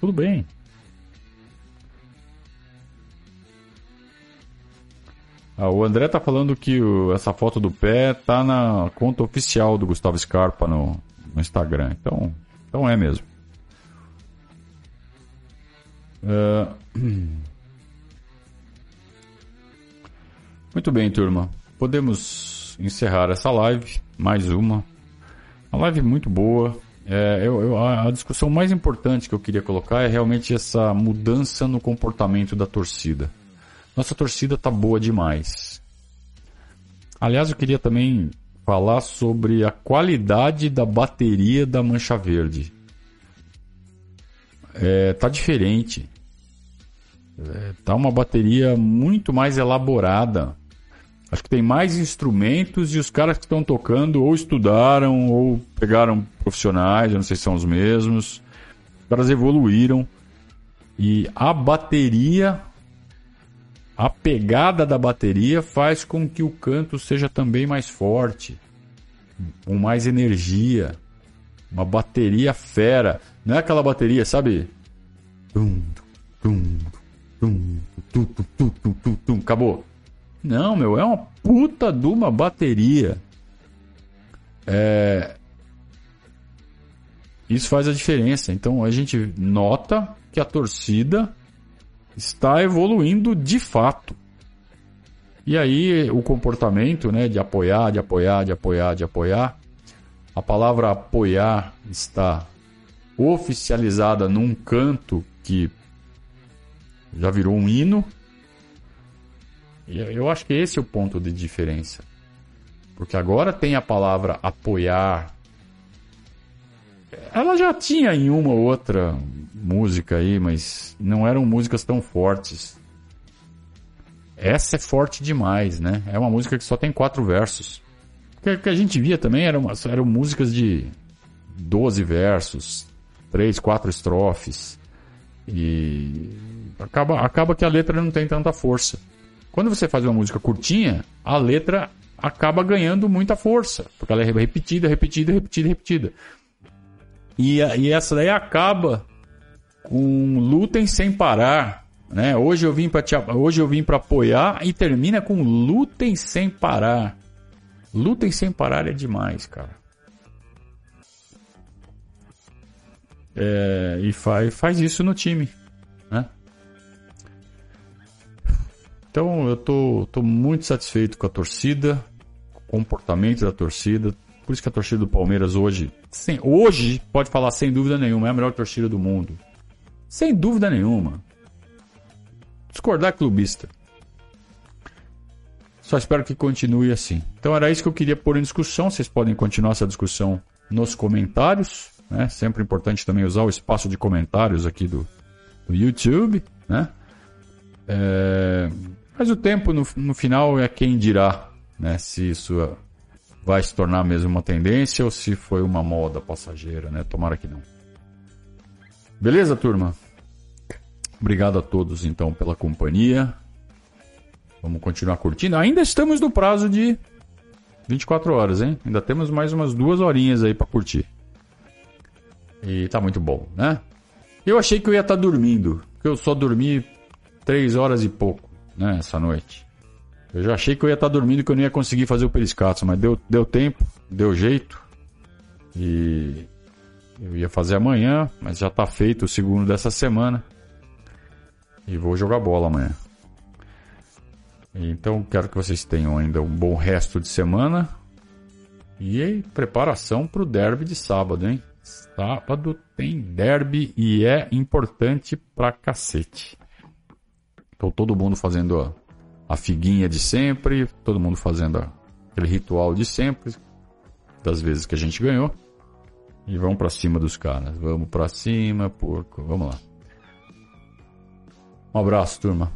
Tudo bem. Ah, o André tá falando que o, essa foto do pé tá na conta oficial do Gustavo Scarpa no, no Instagram. Então, então é mesmo. Uh... [CLEARS THROAT] Muito bem, turma. Podemos encerrar essa live. Mais uma. Uma live muito boa. É, eu, eu, a discussão mais importante que eu queria colocar é realmente essa mudança no comportamento da torcida. Nossa torcida tá boa demais. Aliás, eu queria também falar sobre a qualidade da bateria da Mancha Verde. É, tá diferente. É, tá uma bateria muito mais elaborada. Acho que tem mais instrumentos e os caras que estão tocando ou estudaram ou pegaram profissionais, eu não sei se são os mesmos. Os caras evoluíram. E a bateria, a pegada da bateria faz com que o canto seja também mais forte, com mais energia. Uma bateria fera. Não é aquela bateria, sabe? Tum, tum, tum, tum, tum, tum, tum, tum, tum. Acabou. Não, meu, é uma puta de uma bateria. É... Isso faz a diferença. Então a gente nota que a torcida está evoluindo de fato. E aí o comportamento, né, de apoiar, de apoiar, de apoiar, de apoiar. A palavra apoiar está oficializada num canto que já virou um hino, eu acho que esse é o ponto de diferença. Porque agora tem a palavra apoiar. Ela já tinha em uma ou outra música aí, mas não eram músicas tão fortes. Essa é forte demais, né? É uma música que só tem quatro versos. O que a gente via também eram, eram músicas de 12 versos, três, quatro estrofes. E acaba, acaba que a letra não tem tanta força. Quando você faz uma música curtinha, a letra acaba ganhando muita força, porque ela é repetida, repetida, repetida, repetida. E, e essa daí acaba com lutem sem parar, né? Hoje eu vim para hoje eu vim para apoiar e termina com lutem sem parar. Lutem sem parar é demais, cara. É, e faz, faz isso no time, né? Então eu tô, tô muito satisfeito com a torcida, com o comportamento da torcida. Por isso que a torcida do Palmeiras hoje, sem, hoje, pode falar sem dúvida nenhuma, é a melhor torcida do mundo. Sem dúvida nenhuma. Discordar clubista. Só espero que continue assim. Então era isso que eu queria pôr em discussão. Vocês podem continuar essa discussão nos comentários. Né? Sempre importante também usar o espaço de comentários aqui do, do YouTube. Né? É... Mas o tempo no, no final é quem dirá né, se isso vai se tornar mesmo uma tendência ou se foi uma moda passageira, né? Tomara que não. Beleza, turma? Obrigado a todos então pela companhia. Vamos continuar curtindo. Ainda estamos no prazo de 24 horas, hein? Ainda temos mais umas duas horinhas aí para curtir. E tá muito bom, né? Eu achei que eu ia estar tá dormindo, porque eu só dormi 3 horas e pouco né, essa noite. Eu já achei que eu ia estar dormindo e que eu não ia conseguir fazer o periscato, mas deu, deu tempo, deu jeito. E eu ia fazer amanhã, mas já está feito o segundo dessa semana. E vou jogar bola amanhã. Então quero que vocês tenham ainda um bom resto de semana. E aí, preparação para o derby de sábado, hein? Sábado tem derby e é importante pra cacete. Então todo mundo fazendo a, figuinha de sempre, todo mundo fazendo aquele ritual de sempre, das vezes que a gente ganhou. E vamos para cima dos caras. Vamos para cima, porco. Vamos lá. Um abraço, turma.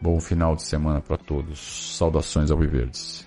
Bom final de semana para todos. Saudações ao Viverdes.